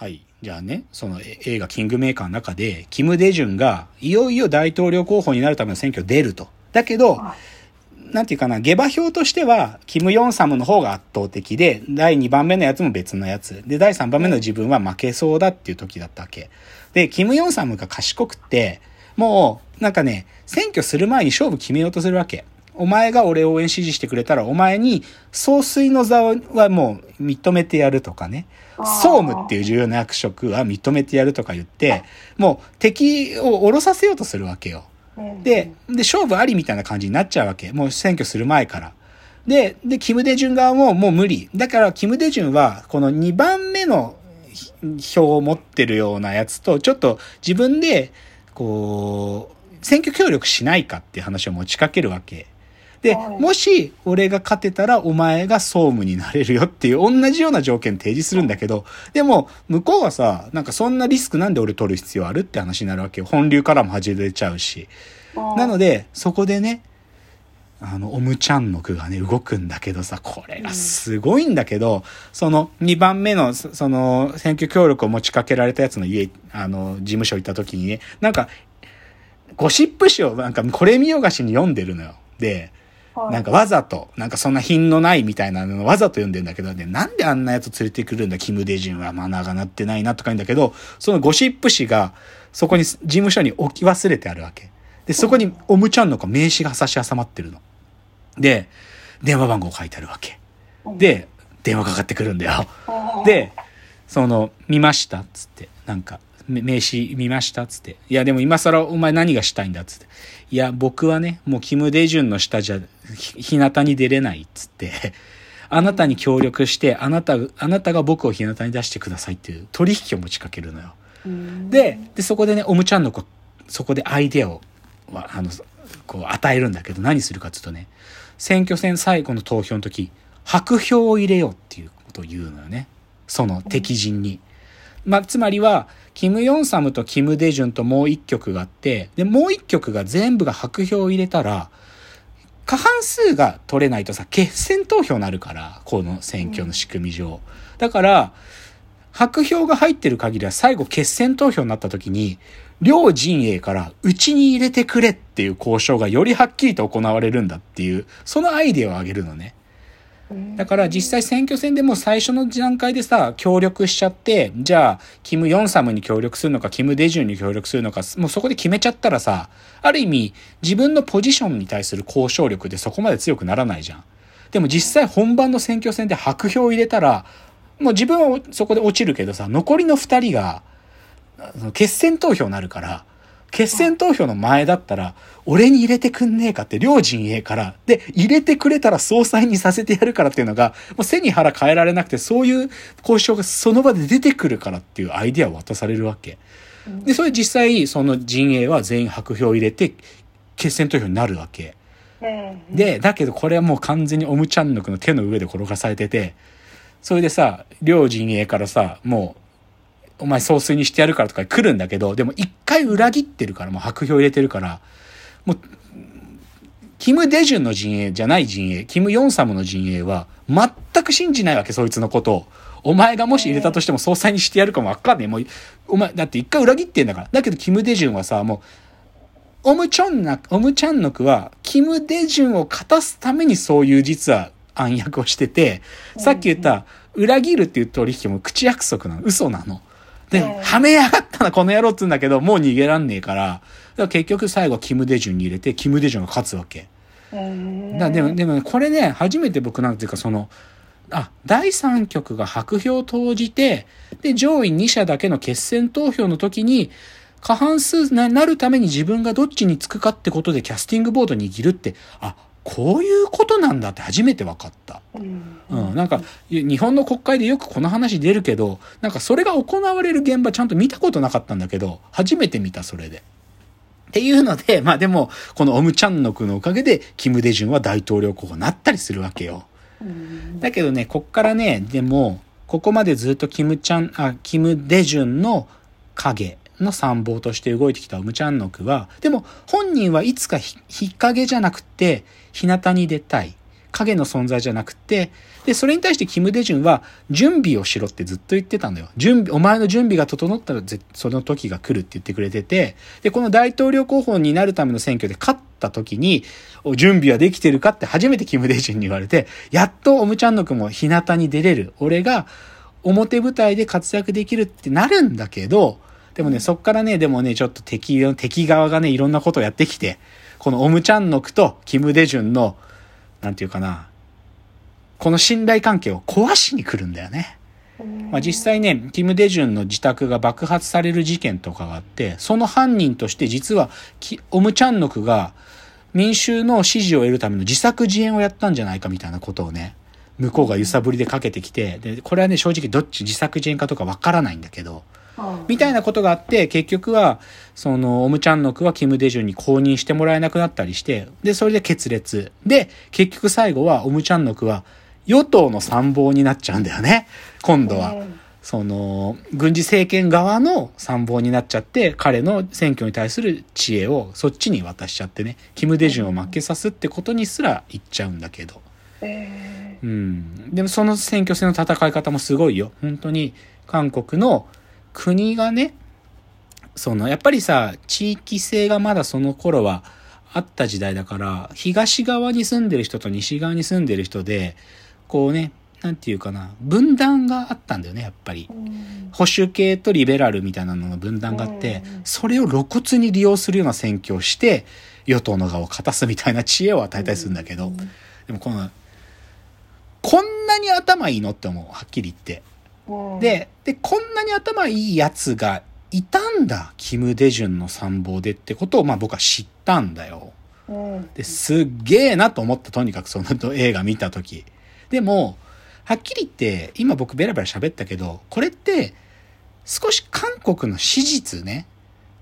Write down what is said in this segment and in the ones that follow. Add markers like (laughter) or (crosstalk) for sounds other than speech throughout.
はい。じゃあね、そのえ映画キングメーカーの中で、キム・デジュンがいよいよ大統領候補になるための選挙出ると。だけど、なんていうかな、下馬評としては、キム・ヨンサムの方が圧倒的で、第2番目のやつも別のやつ。で、第3番目の自分は負けそうだっていう時だったわけ。で、キム・ヨンサムが賢くって、もう、なんかね、選挙する前に勝負決めようとするわけ。お前が俺を応援支持してくれたら、お前に総帥の座はもう認めてやるとかね。総務っていう重要な役職は認めてやるとか言って、もう敵を降ろさせようとするわけよ。で、で、勝負ありみたいな感じになっちゃうわけ。もう選挙する前から。で、で、キム・デジュン側ももう無理。だから、キム・デジュンは、この2番目の票を持ってるようなやつと、ちょっと自分で、こう、選挙協力しないかっていう話を持ちかけるわけ。で、はいもし俺が勝てたらお前が総務になれるよっていう同じような条件提示するんだけど、でも向こうはさ、なんかそんなリスクなんで俺取る必要あるって話になるわけよ。本流からも外れちゃうし。なので、そこでね、あの、オムチャンの句がね、動くんだけどさ、これがすごいんだけど、その2番目の、そその、選挙協力を持ちかけられたやつの家、あの、事務所行った時にね、なんか、ゴシップ誌をなんかこれ見よがしに読んでるのよ。で、なんかわざと、なんかそんな品のないみたいなのをわざと読んでんだけどね、なんであんなやつ連れてくるんだ、キム・デジュンはマナーがなってないなとか言うんだけど、そのゴシップ誌がそこに事務所に置き忘れてあるわけ。で、そこにオムちゃんの子名刺が差し挟まってるの。で、電話番号書いてあるわけ。で、電話かかってくるんだよ。で、その、見ましたっつって、なんか、め名刺見ましたっつって。いや、でも今更お前何がしたいんだっつって。いや、僕はね、もうキム・デジュンの下じゃ、ひ、日向に出れないっつって、(laughs) あなたに協力して、あなた、あなたが僕を日向に出してくださいっていう取引を持ちかけるのよ。で、で、そこでね、オムちゃんの子、そこでアイデアを、わあの、こう与えるんだけど、何するかっていうとね、選挙戦最後の投票の時、白票を入れようっていうことを言うのよね。その敵陣に。まあ、つまりは、キム・ヨンサムとキム・デジュンともう一曲があって、で、もう一曲が全部が白票を入れたら、過半数が取れないとさ、決選投票になるから、この選挙の仕組み上。だから、白票が入ってる限りは最後決選投票になった時に、両陣営からうちに入れてくれっていう交渉がよりはっきりと行われるんだっていう、そのアイデアを挙げるのね。だから実際選挙戦でも最初の段階でさ、協力しちゃって、じゃあ、キム・ヨンサムに協力するのか、キム・デジュンに協力するのか、もうそこで決めちゃったらさ、ある意味、自分のポジションに対する交渉力でそこまで強くならないじゃん。でも実際本番の選挙戦で白票を入れたら、もう自分はそこで落ちるけどさ、残りの二人が、決選投票になるから、決選投票の前だったら、俺に入れてくんねえかって両陣営から、で、入れてくれたら総裁にさせてやるからっていうのが、もう背に腹変えられなくて、そういう交渉がその場で出てくるからっていうアイデアを渡されるわけ。で、それ実際、その陣営は全員白票を入れて、決選投票になるわけ。で、だけどこれはもう完全にオムチャンヌクの手の上で転がされてて、それでさ、両陣営からさ、もう、お前総帥にしてやるからとか来るんだけど、でも一回裏切ってるから、もう白票入れてるから、もう、キム・デジュンの陣営じゃない陣営、キム・ヨンサムの陣営は、全く信じないわけ、そいつのことを。お前がもし入れたとしても総裁にしてやるかもわかんねえ。もう、お前、だって一回裏切ってんだから。だけど、キム・デジュンはさ、もう、オムチョンナ、オムチャンノクは、キム・デジュンを勝たすためにそういう実は暗躍をしてて、さっき言った、裏切るっていう取引も口約束なの。嘘なの。で、はめやがったな、この野郎って言うんだけど、もう逃げらんねえから、だから結局最後キム・デジュンに入れて、キム・デジュンが勝つわけ。だでも、でもね、これね、初めて僕なんていうか、その、あ、第三局が白票を投じて、で、上位2社だけの決選投票の時に、過半数になるために自分がどっちにつくかってことでキャスティングボードに握るって、あ、こういうことなんだって初めて分かった。うん、なんか、日本の国会でよくこの話出るけど、なんかそれが行われる現場ちゃんと見たことなかったんだけど、初めて見た、それで。っていうので、まあでも、このオムチャンノクのおかげで、キム・デジュンは大統領候補になったりするわけよ。だけどね、こっからね、でも、ここまでずっとキムチャン、あ、キム・デジュンの影の参謀として動いてきたオムチャンノクは、でも本人はいつか日陰じゃなくて、日向に出たい。影の存在じゃなくて、で、それに対してキム・デジュンは、準備をしろってずっと言ってたんだよ。準備、お前の準備が整ったらその時が来るって言ってくれてて、で、この大統領候補になるための選挙で勝った時に、準備はできてるかって初めてキム・デジュンに言われて、やっとオムチャンノクも日向に出れる。俺が表舞台で活躍できるってなるんだけど、でもね、そっからね、でもね、ちょっと敵、敵側がね、いろんなことをやってきて、このオムチャンノクとキム・デジュンの、なんていうかな、この信頼関係を壊しに来るんだよね。まあ、実際ね、キム・デジュンの自宅が爆発される事件とかがあって、その犯人として実は、オムチャンノクが民衆の支持を得るための自作自演をやったんじゃないかみたいなことをね、向こうが揺さぶりでかけてきて、で、これはね、正直どっち自作自演かとかわからないんだけど、みたいなことがあって、結局は、その、オムチャンノクはキム・デジュンに公認してもらえなくなったりして、で、それで決裂。で、結局最後は、オムチャンノクは、与党の参謀になっちゃうんだよね。今度は。その、軍事政権側の参謀になっちゃって、彼の選挙に対する知恵をそっちに渡しちゃってね、キム・デジュンを負けさすってことにすら言っちゃうんだけど。うん。でもその選挙戦の戦い方もすごいよ。本当に、韓国の国がね、その、やっぱりさ、地域性がまだその頃はあった時代だから、東側に住んでる人と西側に住んでる人で、こうね、なんていうかな、分断があったんだよね、やっぱり。保守系とリベラルみたいなのの分断があって、それを露骨に利用するような選挙をして、与党の側を勝たすみたいな知恵を与えたりするんだけど、でもこの、こんなに頭いいのって思う、はっきり言って。で、で、こんなに頭いいやつがいたんだ、キム・デジュンの参謀でってことを、まあ僕は知ったんだよ。で、すっげえなと思った、とにかくその映画見たとき。でも、はっきり言って、今僕ベラベラ喋ったけど、これって、少し韓国の史実ね、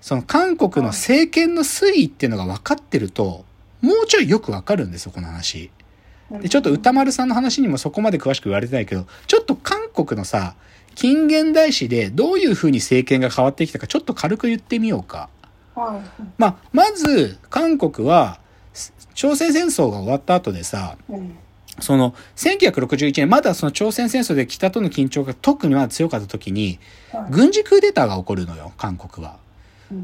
その韓国の政権の推移っていうのが分かってると、もうちょいよくわかるんですよ、この話。で、ちょっと歌丸さんの話にもそこまで詳しく言われてないけど、ちょっと韓国のさ、近現代史でどういう風に政権が変わってきたか、ちょっと軽く言ってみようか。はい、まあ、まず、韓国は、朝鮮戦争が終わった後でさ、うん、その、1961年、まだその朝鮮戦争で北との緊張が特にまだ強かった時に、軍事クーデターが起こるのよ、韓国は。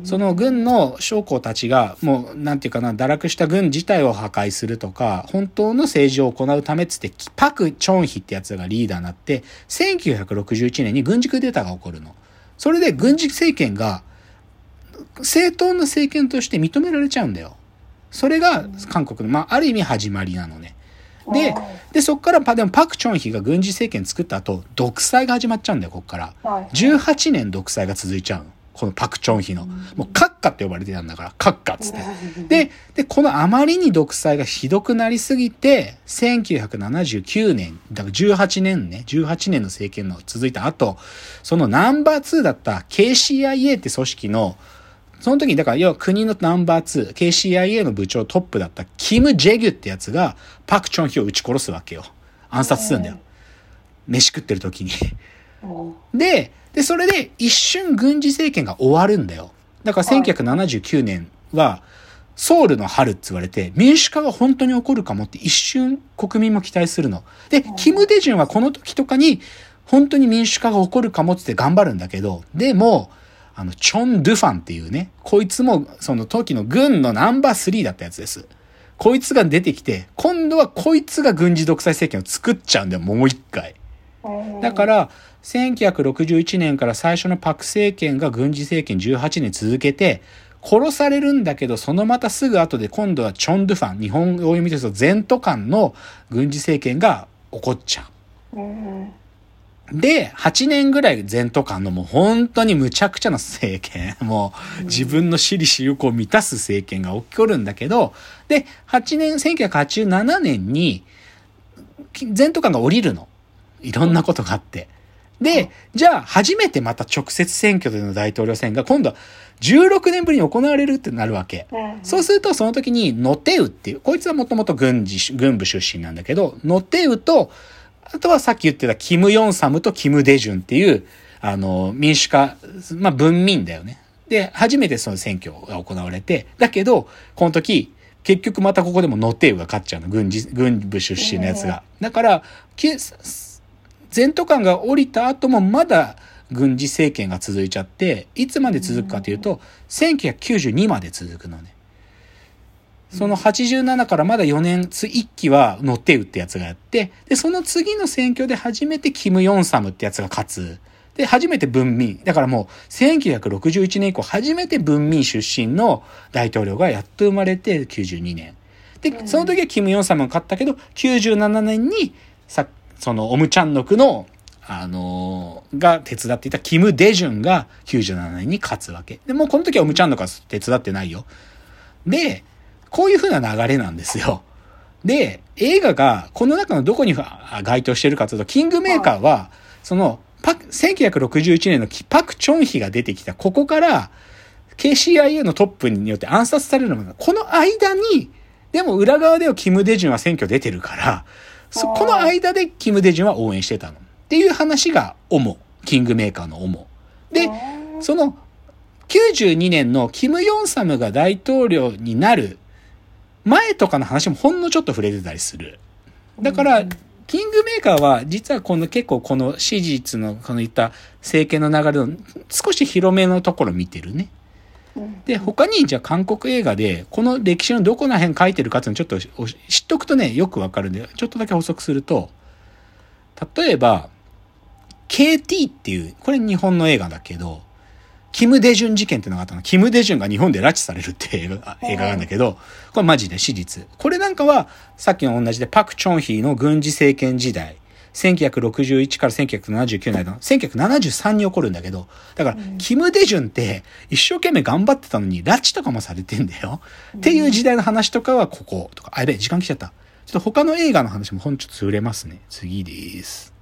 その軍の将校たちが、もう、なんていうかな、堕落した軍自体を破壊するとか、本当の政治を行うためっつって、パク・チョンヒってやつがリーダーになって、1961年に軍事クーデターが起こるの。それで軍事政権が、正当な政権として認められちゃうんだよ。それが韓国の、まあ、ある意味始まりなのね。で、で、そっから、でもパク・チョンヒが軍事政権作った後、独裁が始まっちゃうんだよ、こっから。18年独裁が続いちゃうの。このパクチョンヒの。もうカッカって呼ばれてたんだから、カッカっつって。で、で、このあまりに独裁がひどくなりすぎて、1979年、だから18年ね、18年の政権の続いた後、そのナンバー2だった KCIA って組織の、その時に、だから、要は国のナンバー2、KCIA の部長トップだったキム・ジェギュってやつが、パク・チョンヒを撃ち殺すわけよ。暗殺するんだよ。飯食ってる時に。で、で、それで一瞬軍事政権が終わるんだよ。だから1979年は、ソウルの春って言われて、民主化が本当に起こるかもって一瞬国民も期待するの。で、キム・デジュンはこの時とかに、本当に民主化が起こるかもって頑張るんだけど、でも、あの、チョン・ドゥファンっていうね、こいつもその時の軍のナンバー3だったやつです。こいつが出てきて、今度はこいつが軍事独裁政権を作っちゃうんだよ、もう一回。だから、1961年から最初のパク政権が軍事政権18年続けて、殺されるんだけど、そのまたすぐ後で今度はチョンドゥファン、日本語読みですと全都間の軍事政権が起こっちゃう。で、8年ぐらい全都間のもう本当に無茶苦茶な政権、(laughs) もう自分の私利私欲を満たす政権が起こるんだけど、で、8年、1987年に全都間が降りるの。いろんなことがあって。で、じゃあ初めてまた直接選挙での大統領選が今度は16年ぶりに行われるってなるわけ。そうするとその時にノテウっていう、こいつはもともと軍事、軍部出身なんだけど、ノテウと、あとはさっき言ってたキム・ヨンサムとキム・デジュンっていう、あの、民主化、まあ文民だよね。で、初めてその選挙が行われて、だけど、この時、結局またここでもノテウが勝っちゃうの。軍事、軍部出身のやつが。だから、全都官が降りた後もまだ軍事政権が続いちゃって、いつまで続くかというと、1992まで続くのね。その87からまだ4年、1期はノテウってやつがやって、で、その次の選挙で初めてキム・ヨンサムってやつが勝つ。で、初めて文民。だからもう、1961年以降、初めて文民出身の大統領がやっと生まれて、92年。で、その時はキム・ヨンサムが勝ったけど、97年に、さ、その、オムチャンノクの、あのー、が手伝っていたキム・デジュンが97年に勝つわけ。で、もうこの時はオムチャンノクは手伝ってないよ。で、こういう風な流れなんですよ。で、映画がこの中のどこに該当してるかというと、キングメーカーは、その、パク、1961年のパク・チョンヒが出てきた、ここから、KCIA のトップによって暗殺されるのが、この間に、でも裏側ではキム・デジュンは選挙出てるから、この間でキム・デジュンは応援してたの。っていう話が主。キングメーカーの主。で、その92年のキム・ヨンサムが大統領になる前とかの話もほんのちょっと触れてたりする。だから、キングメーカーは実はこの結構この史実のこの言った政権の流れの少し広めのところ見てるね。で、他にじゃあ韓国映画でこの歴史のどこら辺書いてるかっていうのちょっと知っとくとね、よくわかるんで、ちょっとだけ補足すると、例えば、KT っていう、これ日本の映画だけど、キム・デジュン事件ってのがあったの。キム・デジュンが日本で拉致されるって映画 (laughs) 映画なんだけど、これマジで史実。これなんかは、さっきの同じでパク・チョンヒーの軍事政権時代、1961から1979年の、1973に起こるんだけど、だから、キム・デジュンって一生懸命頑張ってたのに、拉致とかもされてんだよ。っていう時代の話とかはここ、とか、あ、やべえ、時間来ちゃった。ちょっと他の映画の話もほんちょっと触れますね。次です。